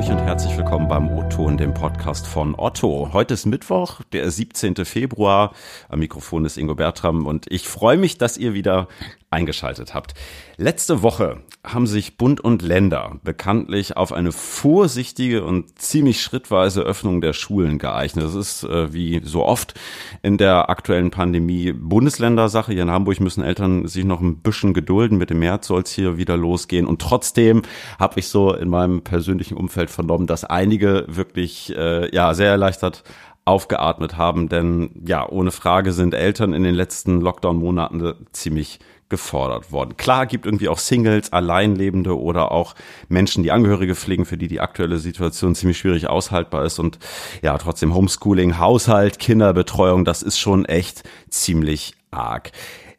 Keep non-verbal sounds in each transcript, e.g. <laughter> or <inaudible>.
Hamburg und herzlich willkommen beim O-Ton, dem Podcast von Otto. Heute ist Mittwoch, der 17. Februar. Am Mikrofon ist Ingo Bertram und ich freue mich, dass ihr wieder eingeschaltet habt. Letzte Woche haben sich Bund und Länder bekanntlich auf eine vorsichtige und ziemlich schrittweise Öffnung der Schulen geeignet. Das ist äh, wie so oft in der aktuellen Pandemie Bundesländersache. Hier in Hamburg müssen Eltern sich noch ein bisschen gedulden. Mit dem März soll es hier wieder losgehen. Und trotzdem habe ich so in meinem persönlichen Umfeld vernommen, dass einige wirklich äh, ja sehr erleichtert aufgeatmet haben, denn ja, ohne Frage sind Eltern in den letzten Lockdown-Monaten ziemlich gefordert worden. Klar gibt irgendwie auch Singles, Alleinlebende oder auch Menschen, die Angehörige pflegen, für die die aktuelle Situation ziemlich schwierig aushaltbar ist und ja, trotzdem Homeschooling, Haushalt, Kinderbetreuung, das ist schon echt ziemlich arg.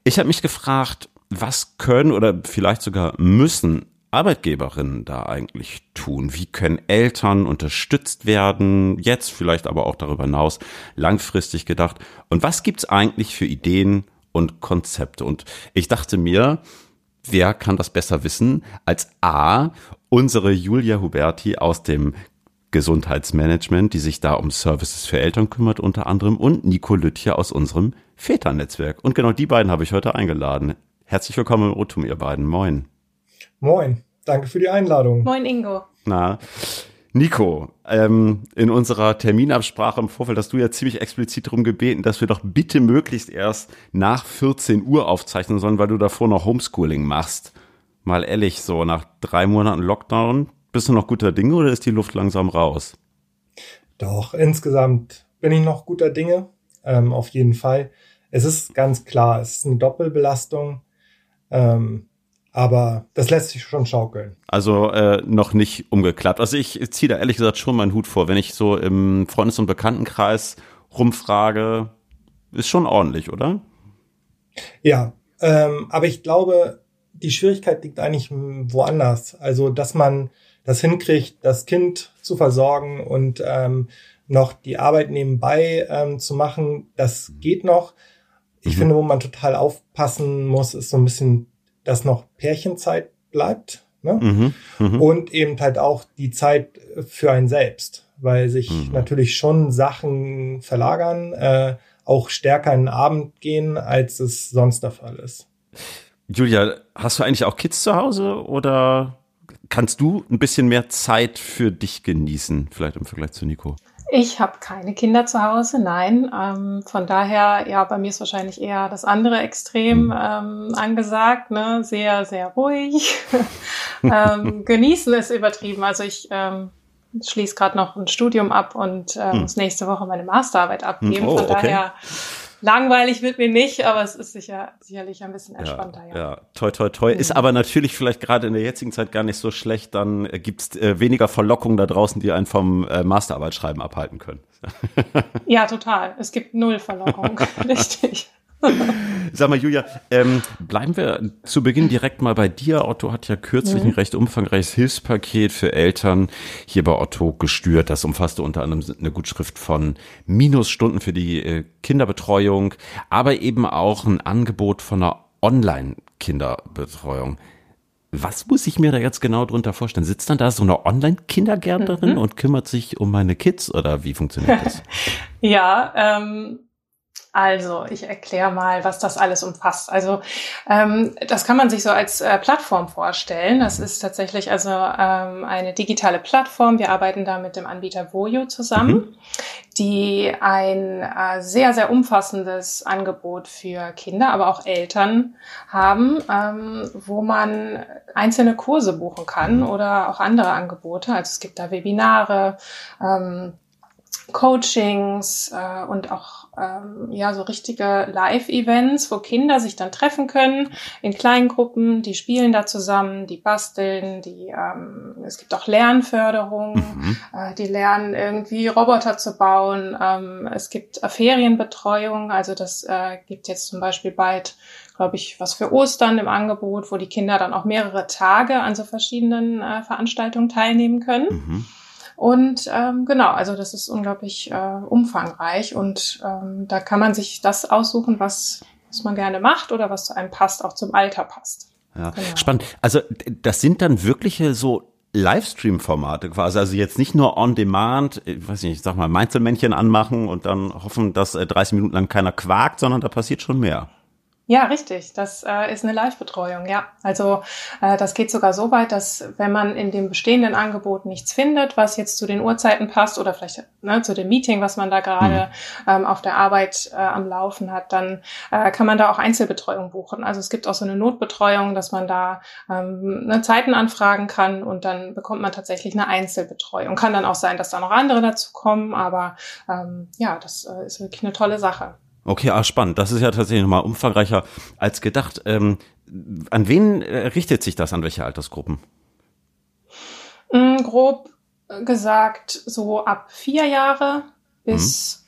Ich habe mich gefragt, was können oder vielleicht sogar müssen Arbeitgeberinnen da eigentlich tun? Wie können Eltern unterstützt werden? Jetzt vielleicht aber auch darüber hinaus langfristig gedacht. Und was gibt's eigentlich für Ideen und Konzepte? Und ich dachte mir, wer kann das besser wissen als A, unsere Julia Huberti aus dem Gesundheitsmanagement, die sich da um Services für Eltern kümmert unter anderem und Nico Lüttje aus unserem Väternetzwerk. Und genau die beiden habe ich heute eingeladen. Herzlich willkommen im Otum, ihr beiden. Moin. Moin, danke für die Einladung. Moin Ingo. Na, Nico, ähm, in unserer Terminabsprache im Vorfeld hast du ja ziemlich explizit darum gebeten, dass wir doch bitte möglichst erst nach 14 Uhr aufzeichnen sollen, weil du davor noch Homeschooling machst. Mal ehrlich, so nach drei Monaten Lockdown, bist du noch guter Dinge oder ist die Luft langsam raus? Doch, insgesamt bin ich noch guter Dinge, ähm, auf jeden Fall. Es ist ganz klar, es ist eine Doppelbelastung. Ähm, aber das lässt sich schon schaukeln. Also äh, noch nicht umgeklappt. Also ich ziehe da ehrlich gesagt schon meinen Hut vor. Wenn ich so im Freundes- und Bekanntenkreis rumfrage, ist schon ordentlich, oder? Ja, ähm, aber ich glaube, die Schwierigkeit liegt eigentlich woanders. Also, dass man das hinkriegt, das Kind zu versorgen und ähm, noch die Arbeit nebenbei ähm, zu machen, das geht noch. Ich mhm. finde, wo man total aufpassen muss, ist so ein bisschen dass noch Pärchenzeit bleibt. Ne? Mhm, mh. Und eben halt auch die Zeit für ein selbst, weil sich mhm. natürlich schon Sachen verlagern, äh, auch stärker in den Abend gehen, als es sonst der Fall ist. Julia, hast du eigentlich auch Kids zu Hause oder kannst du ein bisschen mehr Zeit für dich genießen, vielleicht im Vergleich zu Nico? Ich habe keine Kinder zu Hause, nein. Ähm, von daher, ja, bei mir ist wahrscheinlich eher das andere Extrem mhm. ähm, angesagt, ne? Sehr, sehr ruhig. <laughs> ähm, <laughs> genießen ist übertrieben. Also ich ähm, schließe gerade noch ein Studium ab und äh, muss nächste Woche meine Masterarbeit abgeben. Oh, Von daher okay Langweilig wird mir nicht, aber es ist sicher, sicherlich ein bisschen entspannter. Ja, ja. ja. toi, toi, toi. Mhm. Ist aber natürlich vielleicht gerade in der jetzigen Zeit gar nicht so schlecht. Dann äh, gibt's äh, weniger Verlockungen da draußen, die einen vom äh, Masterarbeitsschreiben abhalten können. <laughs> ja, total. Es gibt null Verlockung. <laughs> Richtig. <laughs> Sag mal, Julia, ähm, bleiben wir zu Beginn direkt mal bei dir. Otto hat ja kürzlich mhm. ein recht umfangreiches Hilfspaket für Eltern hier bei Otto gestürt. Das umfasste unter anderem eine Gutschrift von Minusstunden für die äh, Kinderbetreuung, aber eben auch ein Angebot von einer Online-Kinderbetreuung. Was muss ich mir da jetzt genau drunter vorstellen? Sitzt dann da so eine Online-Kindergärtnerin mhm. und kümmert sich um meine Kids oder wie funktioniert das? <laughs> ja, ähm, also, ich erkläre mal, was das alles umfasst. Also, ähm, das kann man sich so als äh, Plattform vorstellen. Das ist tatsächlich also ähm, eine digitale Plattform. Wir arbeiten da mit dem Anbieter Voyo zusammen, mhm. die ein äh, sehr, sehr umfassendes Angebot für Kinder, aber auch Eltern haben, ähm, wo man einzelne Kurse buchen kann mhm. oder auch andere Angebote. Also es gibt da Webinare, ähm, Coachings äh, und auch ähm, ja so richtige Live-Events, wo Kinder sich dann treffen können in kleinen Gruppen, die spielen da zusammen, die basteln, die ähm, es gibt auch Lernförderung, mhm. äh, die lernen irgendwie Roboter zu bauen. Ähm, es gibt äh, Ferienbetreuung, also das äh, gibt jetzt zum Beispiel bald glaube ich, was für Ostern im Angebot, wo die Kinder dann auch mehrere Tage an so verschiedenen äh, Veranstaltungen teilnehmen können. Mhm. Und ähm, genau, also das ist unglaublich äh, umfangreich und ähm, da kann man sich das aussuchen, was, was man gerne macht oder was zu einem passt, auch zum Alter passt. Ja, genau. spannend. Also das sind dann wirkliche so Livestream-Formate quasi, also jetzt nicht nur on demand, ich weiß nicht, ich sag mal, Meinzelmännchen anmachen und dann hoffen, dass 30 Minuten lang keiner quakt, sondern da passiert schon mehr. Ja, richtig. Das äh, ist eine Live-Betreuung, ja. Also äh, das geht sogar so weit, dass wenn man in dem bestehenden Angebot nichts findet, was jetzt zu den Uhrzeiten passt oder vielleicht ne, zu dem Meeting, was man da gerade mhm. ähm, auf der Arbeit äh, am Laufen hat, dann äh, kann man da auch Einzelbetreuung buchen. Also es gibt auch so eine Notbetreuung, dass man da ähm, ne, Zeiten anfragen kann und dann bekommt man tatsächlich eine Einzelbetreuung. Kann dann auch sein, dass da noch andere dazu kommen, aber ähm, ja, das äh, ist wirklich eine tolle Sache. Okay, ah, spannend. Das ist ja tatsächlich nochmal umfangreicher als gedacht. Ähm, an wen äh, richtet sich das, an welche Altersgruppen? Mm, grob gesagt so ab vier Jahre bis mhm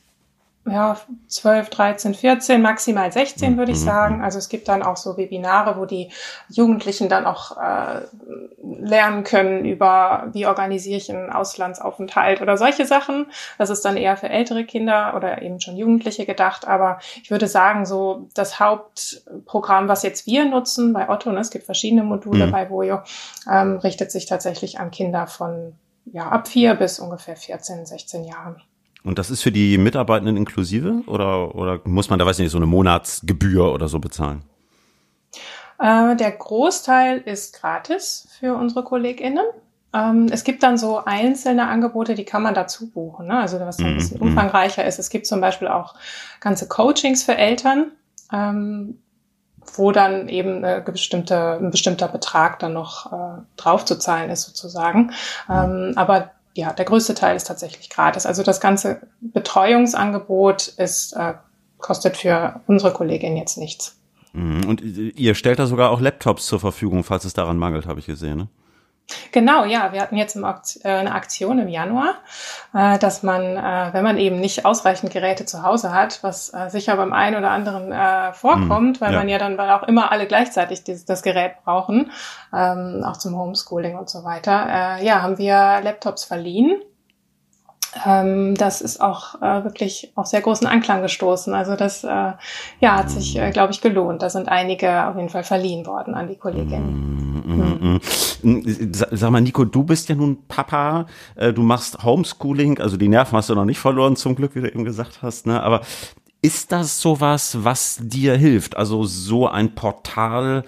ja, 12, 13, 14, maximal 16 würde ich mhm, sagen. Mhm. Also es gibt dann auch so Webinare, wo die Jugendlichen dann auch äh, lernen können über, wie organisiere ich einen Auslandsaufenthalt oder solche Sachen. Das ist dann eher für ältere Kinder oder eben schon Jugendliche gedacht. Aber ich würde sagen, so das Hauptprogramm, was jetzt wir nutzen bei Otto, ne, es gibt verschiedene Module mhm. bei Vojo, ähm, richtet sich tatsächlich an Kinder von ja, ab vier bis ungefähr 14, 16 Jahren. Und das ist für die Mitarbeitenden inklusive oder, oder muss man da, weiß ich nicht, so eine Monatsgebühr oder so bezahlen? Äh, der Großteil ist gratis für unsere KollegInnen. Ähm, es gibt dann so einzelne Angebote, die kann man dazu buchen, ne? also was ein bisschen mm, umfangreicher ist. Es gibt zum Beispiel auch ganze Coachings für Eltern, ähm, wo dann eben eine bestimmte, ein bestimmter Betrag dann noch äh, draufzuzahlen ist sozusagen. Ähm, aber ja, der größte Teil ist tatsächlich gratis. Also das ganze Betreuungsangebot ist, äh, kostet für unsere Kollegin jetzt nichts. Mhm. Und ihr stellt da sogar auch Laptops zur Verfügung, falls es daran mangelt, habe ich gesehen. Ne? Genau, ja. Wir hatten jetzt äh, eine Aktion im Januar, äh, dass man, äh, wenn man eben nicht ausreichend Geräte zu Hause hat, was sicher beim einen oder anderen vorkommt, weil ja. man ja dann auch immer alle gleichzeitig das Gerät brauchen, ähm, auch zum Homeschooling und so weiter, ja, haben wir Laptops verliehen ähm, das ist auch äh, wirklich auf sehr großen Anklang gestoßen. Also das äh, ja, hat sich, äh, glaube ich, gelohnt. Da sind einige auf jeden Fall verliehen worden an die Kolleginnen. Mm, mm, mm. Sag mal, Nico, du bist ja nun Papa, äh, du machst Homeschooling, also die Nerven hast du noch nicht verloren, zum Glück, wie du eben gesagt hast, ne? Aber ist das sowas, was dir hilft? Also so ein Portal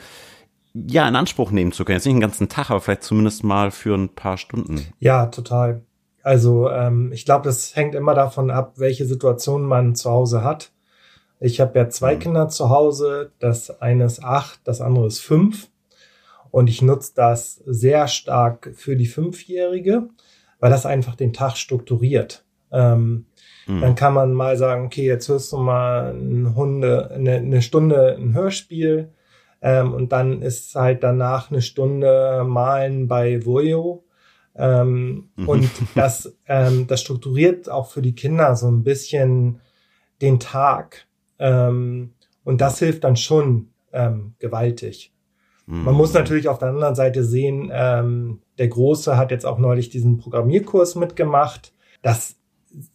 ja in Anspruch nehmen zu können. Jetzt nicht den ganzen Tag, aber vielleicht zumindest mal für ein paar Stunden. Ja, total. Also ähm, ich glaube, das hängt immer davon ab, welche Situation man zu Hause hat. Ich habe ja zwei mhm. Kinder zu Hause. Das eine ist acht, das andere ist fünf. Und ich nutze das sehr stark für die Fünfjährige, weil das einfach den Tag strukturiert. Ähm, mhm. Dann kann man mal sagen, okay, jetzt hörst du mal eine, Hunde, eine, eine Stunde ein Hörspiel. Ähm, und dann ist halt danach eine Stunde Malen bei Voyo ähm, mhm. Und das, ähm, das strukturiert auch für die Kinder so ein bisschen den Tag. Ähm, und das hilft dann schon ähm, gewaltig. Mhm. Man muss natürlich auf der anderen Seite sehen, ähm, der Große hat jetzt auch neulich diesen Programmierkurs mitgemacht. Das,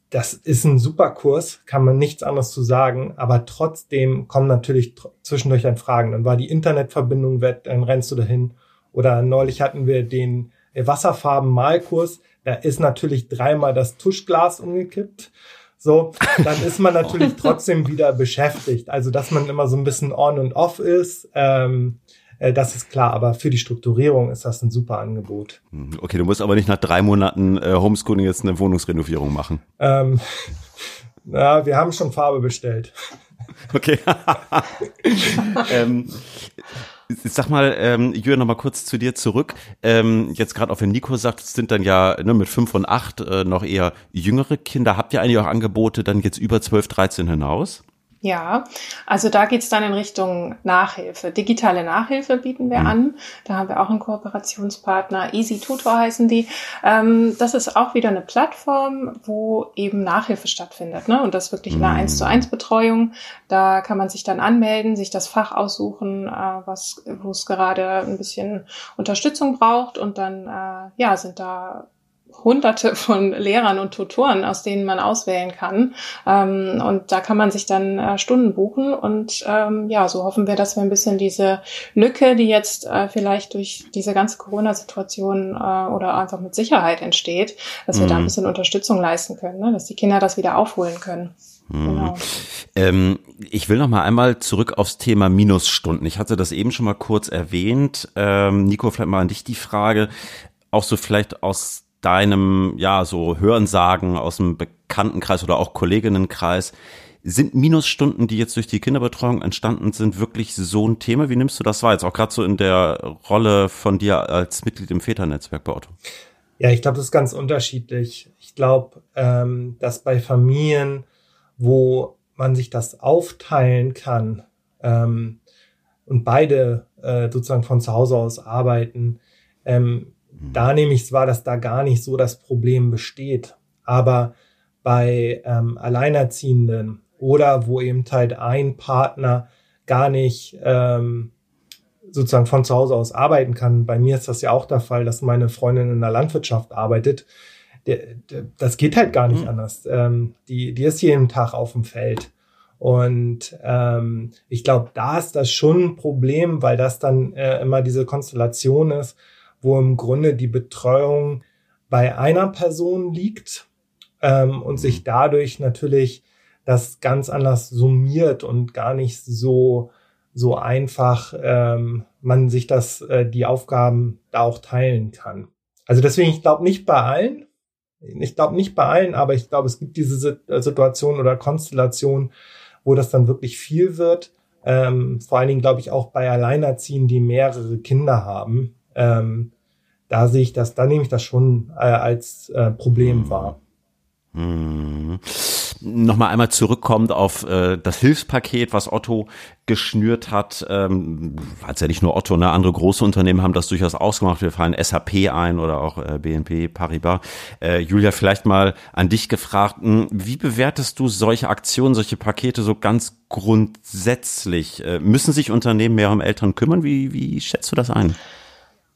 das ist ein super Kurs, kann man nichts anderes zu sagen, aber trotzdem kommen natürlich zwischendurch dann Fragen. Dann war die Internetverbindung weg, dann rennst du dahin. Oder neulich hatten wir den Wasserfarben-Malkurs, da ist natürlich dreimal das Tuschglas umgekippt. So, dann ist man natürlich <laughs> trotzdem wieder beschäftigt. Also, dass man immer so ein bisschen on und off ist, ähm, äh, das ist klar. Aber für die Strukturierung ist das ein super Angebot. Hm, okay, du musst aber nicht nach drei Monaten äh, Homeschooling jetzt eine Wohnungsrenovierung machen. Ähm, <laughs> na, wir haben schon Farbe bestellt. Okay. <laughs> ähm, Sag mal, ähm, Jürgen, noch mal kurz zu dir zurück. Ähm, jetzt gerade auf den Nico sagt, es sind dann ja ne, mit fünf und acht äh, noch eher jüngere Kinder. Habt ihr eigentlich auch Angebote dann jetzt über zwölf, dreizehn hinaus? Ja, also da geht's dann in Richtung Nachhilfe. Digitale Nachhilfe bieten wir mhm. an. Da haben wir auch einen Kooperationspartner. Easy Tutor heißen die. Ähm, das ist auch wieder eine Plattform, wo eben Nachhilfe stattfindet. Ne? Und das wirklich eine mhm. 1 zu 1 Betreuung. Da kann man sich dann anmelden, sich das Fach aussuchen, äh, was, wo es gerade ein bisschen Unterstützung braucht. Und dann, äh, ja, sind da hunderte von Lehrern und Tutoren, aus denen man auswählen kann. Ähm, und da kann man sich dann äh, Stunden buchen. Und ähm, ja, so hoffen wir, dass wir ein bisschen diese Lücke, die jetzt äh, vielleicht durch diese ganze Corona-Situation äh, oder einfach mit Sicherheit entsteht, dass wir mhm. da ein bisschen Unterstützung leisten können, ne? dass die Kinder das wieder aufholen können. Mhm. Genau. Ähm, ich will noch mal einmal zurück aufs Thema Minusstunden. Ich hatte das eben schon mal kurz erwähnt. Ähm, Nico, vielleicht mal an dich die Frage, auch so vielleicht aus deinem, ja, so Hörensagen aus dem Bekanntenkreis oder auch Kolleginnenkreis, sind Minusstunden, die jetzt durch die Kinderbetreuung entstanden sind, wirklich so ein Thema? Wie nimmst du das wahr? Jetzt auch gerade so in der Rolle von dir als Mitglied im Väternetzwerk bei Otto. Ja, ich glaube, das ist ganz unterschiedlich. Ich glaube, ähm, dass bei Familien, wo man sich das aufteilen kann ähm, und beide äh, sozusagen von zu Hause aus arbeiten, ähm. Da nehme ich es wahr, dass da gar nicht so das Problem besteht. Aber bei ähm, Alleinerziehenden oder wo eben halt ein Partner gar nicht ähm, sozusagen von zu Hause aus arbeiten kann. Bei mir ist das ja auch der Fall, dass meine Freundin in der Landwirtschaft arbeitet. Der, der, das geht halt gar nicht mhm. anders. Ähm, die, die ist jeden Tag auf dem Feld. Und ähm, ich glaube, da ist das schon ein Problem, weil das dann äh, immer diese Konstellation ist, wo im Grunde die Betreuung bei einer Person liegt ähm, und sich mhm. dadurch natürlich das ganz anders summiert und gar nicht so so einfach ähm, man sich das äh, die Aufgaben da auch teilen kann. Also deswegen ich glaube nicht bei allen, ich glaube nicht bei allen, aber ich glaube es gibt diese äh, Situation oder Konstellation, wo das dann wirklich viel wird. Ähm, vor allen Dingen glaube ich auch bei Alleinerziehenden, die mehrere Kinder haben, ähm, da sehe ich das, da nehme ich das schon äh, als äh, Problem hm. wahr. Hm. Nochmal einmal zurückkommt auf äh, das Hilfspaket, was Otto geschnürt hat. Ähm, als ja nicht nur Otto, ne, andere große Unternehmen haben das durchaus ausgemacht. Wir fallen SAP ein oder auch äh, BNP Paribas. Äh, Julia, vielleicht mal an dich gefragt. Hm, wie bewertest du solche Aktionen, solche Pakete so ganz grundsätzlich? Äh, müssen sich Unternehmen mehr um Eltern kümmern? Wie, wie schätzt du das ein?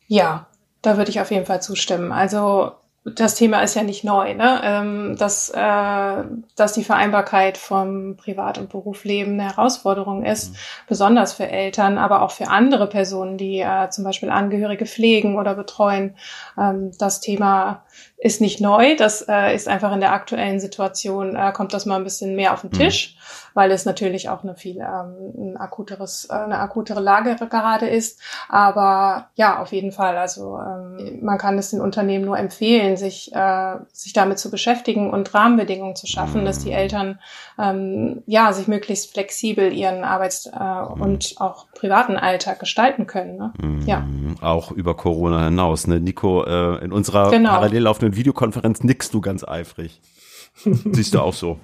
Ja, da würde ich auf jeden Fall zustimmen. Also das Thema ist ja nicht neu, ne? Ähm, dass, äh, dass die Vereinbarkeit vom Privat- und Berufsleben eine Herausforderung ist, mhm. besonders für Eltern, aber auch für andere Personen, die äh, zum Beispiel Angehörige pflegen oder betreuen. Ähm, das Thema ist nicht neu, das äh, ist einfach in der aktuellen Situation, äh, kommt das mal ein bisschen mehr auf den mhm. Tisch, mhm. weil es natürlich auch eine viel ähm, ein akuteres, äh, eine akutere Lage gerade ist. Aber ja, auf jeden Fall. Also ähm, man kann es den Unternehmen nur empfehlen, sich, äh, sich damit zu beschäftigen und Rahmenbedingungen zu schaffen, mhm. dass die mhm. Eltern ähm, ja sich möglichst flexibel ihren Arbeits- äh, mhm. und auch privaten Alltag gestalten können. Ne? Mhm. Ja. Auch über Corona hinaus. Ne? Nico, äh, in unserer genau. parallel laufenden Videokonferenz nickst du ganz eifrig. <laughs> Siehst du auch so.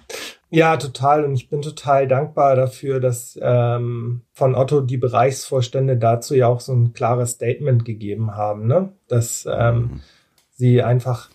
Ja, total. Und ich bin total dankbar dafür, dass ähm, von Otto die Bereichsvorstände dazu ja auch so ein klares Statement gegeben haben, ne? dass ähm, mhm. Sie einfach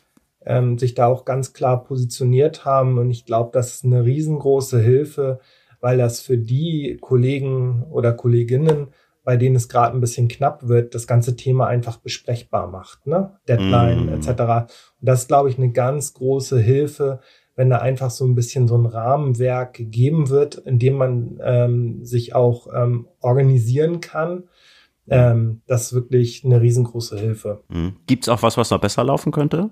ähm, sich da auch ganz klar positioniert haben. Und ich glaube, das ist eine riesengroße Hilfe, weil das für die Kollegen oder Kolleginnen bei denen es gerade ein bisschen knapp wird, das ganze Thema einfach besprechbar macht, ne? Deadline mm. etc. Und das ist, glaube ich, eine ganz große Hilfe, wenn da einfach so ein bisschen so ein Rahmenwerk gegeben wird, in dem man ähm, sich auch ähm, organisieren kann. Ähm, das ist wirklich eine riesengroße Hilfe. Mhm. Gibt es auch was, was noch besser laufen könnte?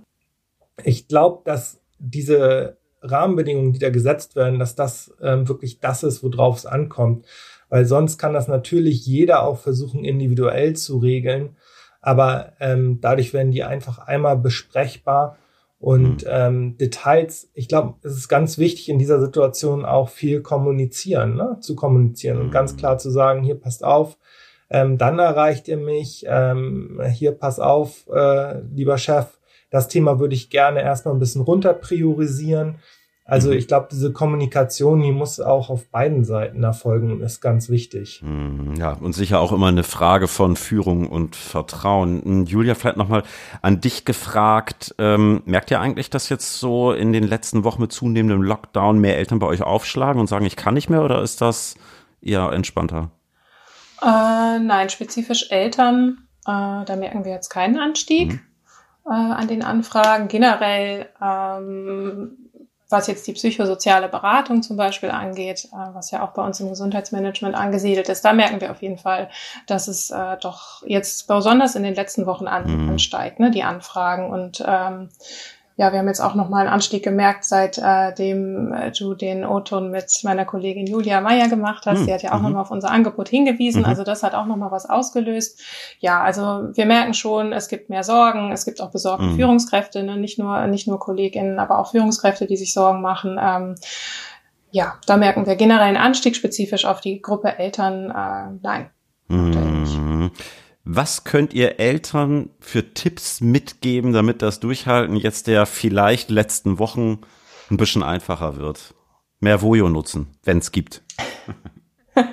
Ich glaube, dass diese Rahmenbedingungen, die da gesetzt werden, dass das ähm, wirklich das ist, worauf es ankommt weil sonst kann das natürlich jeder auch versuchen, individuell zu regeln. Aber ähm, dadurch werden die einfach einmal besprechbar und mhm. ähm, Details. Ich glaube, es ist ganz wichtig in dieser Situation auch viel kommunizieren, ne? zu kommunizieren mhm. und ganz mhm. klar zu sagen, hier passt auf, ähm, dann erreicht ihr mich, ähm, hier pass auf, äh, lieber Chef, das Thema würde ich gerne erstmal ein bisschen runter priorisieren also mhm. ich glaube, diese Kommunikation, die muss auch auf beiden Seiten erfolgen und ist ganz wichtig. Mhm, ja, und sicher auch immer eine Frage von Führung und Vertrauen. Hm, Julia, vielleicht nochmal an dich gefragt. Ähm, merkt ihr eigentlich, dass jetzt so in den letzten Wochen mit zunehmendem Lockdown mehr Eltern bei euch aufschlagen und sagen, ich kann nicht mehr oder ist das eher entspannter? Äh, nein, spezifisch Eltern, äh, da merken wir jetzt keinen Anstieg. Mhm. äh, an den Anfragen. Generell ähm, was jetzt die psychosoziale Beratung zum Beispiel angeht, äh, was ja auch bei uns im Gesundheitsmanagement angesiedelt ist, da merken wir auf jeden Fall, dass es äh, doch jetzt besonders in den letzten Wochen an, mhm. ansteigt, ne, die Anfragen. Und ähm, ja, wir haben jetzt auch nochmal einen Anstieg gemerkt, seitdem äh, du den O-Ton mit meiner Kollegin Julia Meyer gemacht hast. Mhm. Die hat ja auch mhm. nochmal auf unser Angebot hingewiesen. Mhm. Also das hat auch nochmal was ausgelöst. Ja, also wir merken schon, es gibt mehr Sorgen. Es gibt auch besorgte mhm. Führungskräfte, ne? nicht nur nicht nur Kolleginnen, aber auch Führungskräfte, die sich Sorgen machen. Ähm, ja, da merken wir generell einen Anstieg spezifisch auf die Gruppe Eltern. Äh, nein. Was könnt ihr Eltern für Tipps mitgeben, damit das Durchhalten jetzt der vielleicht letzten Wochen ein bisschen einfacher wird? Mehr Vojo nutzen, wenn es gibt. <laughs>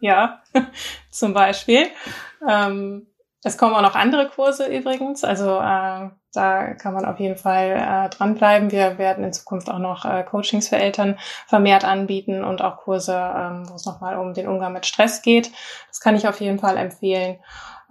ja, <laughs> zum Beispiel. Ähm, es kommen auch noch andere Kurse übrigens. Also äh, da kann man auf jeden Fall äh, dranbleiben. Wir werden in Zukunft auch noch äh, Coachings für Eltern vermehrt anbieten und auch Kurse, ähm, wo es nochmal um den Umgang mit Stress geht. Das kann ich auf jeden Fall empfehlen.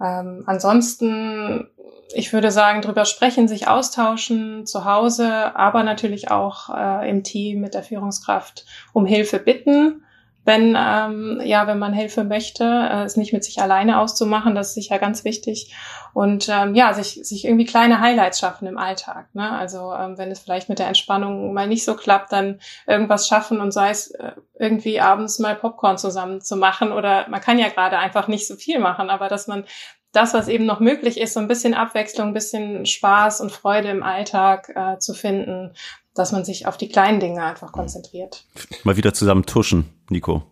Ähm, ansonsten, ich würde sagen, drüber sprechen, sich austauschen zu Hause, aber natürlich auch äh, im Team mit der Führungskraft um Hilfe bitten wenn ähm, ja, wenn man Hilfe möchte, äh, es nicht mit sich alleine auszumachen, das ist sicher ganz wichtig. Und ähm, ja, sich, sich irgendwie kleine Highlights schaffen im Alltag. Ne? Also ähm, wenn es vielleicht mit der Entspannung mal nicht so klappt, dann irgendwas schaffen und sei es äh, irgendwie abends mal Popcorn zusammen zu machen oder man kann ja gerade einfach nicht so viel machen, aber dass man das, was eben noch möglich ist, so ein bisschen Abwechslung, ein bisschen Spaß und Freude im Alltag äh, zu finden, dass man sich auf die kleinen Dinge einfach konzentriert. Mal wieder zusammen tuschen, Nico.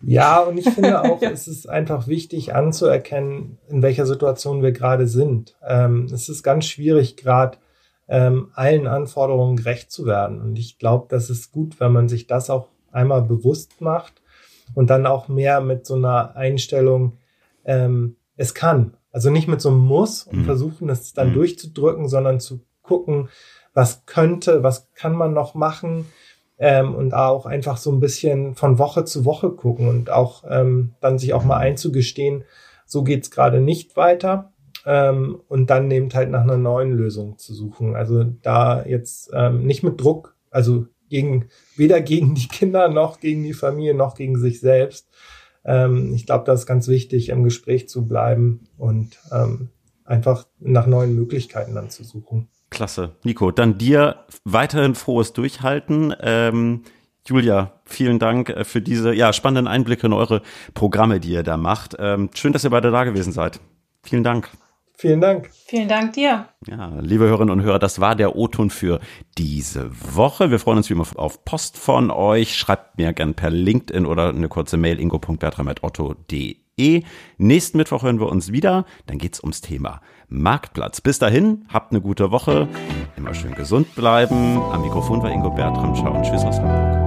Ja, und ich finde auch, <laughs> es ist einfach wichtig anzuerkennen, in welcher Situation wir gerade sind. Ähm, es ist ganz schwierig, gerade ähm, allen Anforderungen gerecht zu werden. Und ich glaube, das ist gut, wenn man sich das auch einmal bewusst macht und dann auch mehr mit so einer Einstellung, ähm, es kann. Also nicht mit so einem Muss und mhm. versuchen, es dann mhm. durchzudrücken, sondern zu gucken, was könnte, was kann man noch machen ähm, und auch einfach so ein bisschen von Woche zu Woche gucken und auch ähm, dann sich auch mal einzugestehen, so geht's gerade nicht weiter ähm, und dann eben halt nach einer neuen Lösung zu suchen. Also da jetzt ähm, nicht mit Druck, also gegen weder gegen die Kinder noch gegen die Familie noch gegen sich selbst. Ähm, ich glaube, das ist ganz wichtig, im Gespräch zu bleiben und ähm, einfach nach neuen Möglichkeiten dann zu suchen. Klasse. Nico, dann dir weiterhin frohes Durchhalten. Ähm, Julia, vielen Dank äh, für diese ja, spannenden Einblicke in eure Programme, die ihr da macht. Ähm, schön, dass ihr beide da gewesen seid. Vielen Dank. Vielen Dank. Vielen Dank dir. Ja, liebe Hörerinnen und Hörer, das war der O-Ton für diese Woche. Wir freuen uns wie immer auf Post von euch. Schreibt mir gern per LinkedIn oder eine kurze Mail ingo.bertram.otto.de E. Nächsten Mittwoch hören wir uns wieder. Dann geht's ums Thema Marktplatz. Bis dahin, habt eine gute Woche. Immer schön gesund bleiben. Am Mikrofon war Ingo Bertram. Ciao und tschüss aus Hamburg.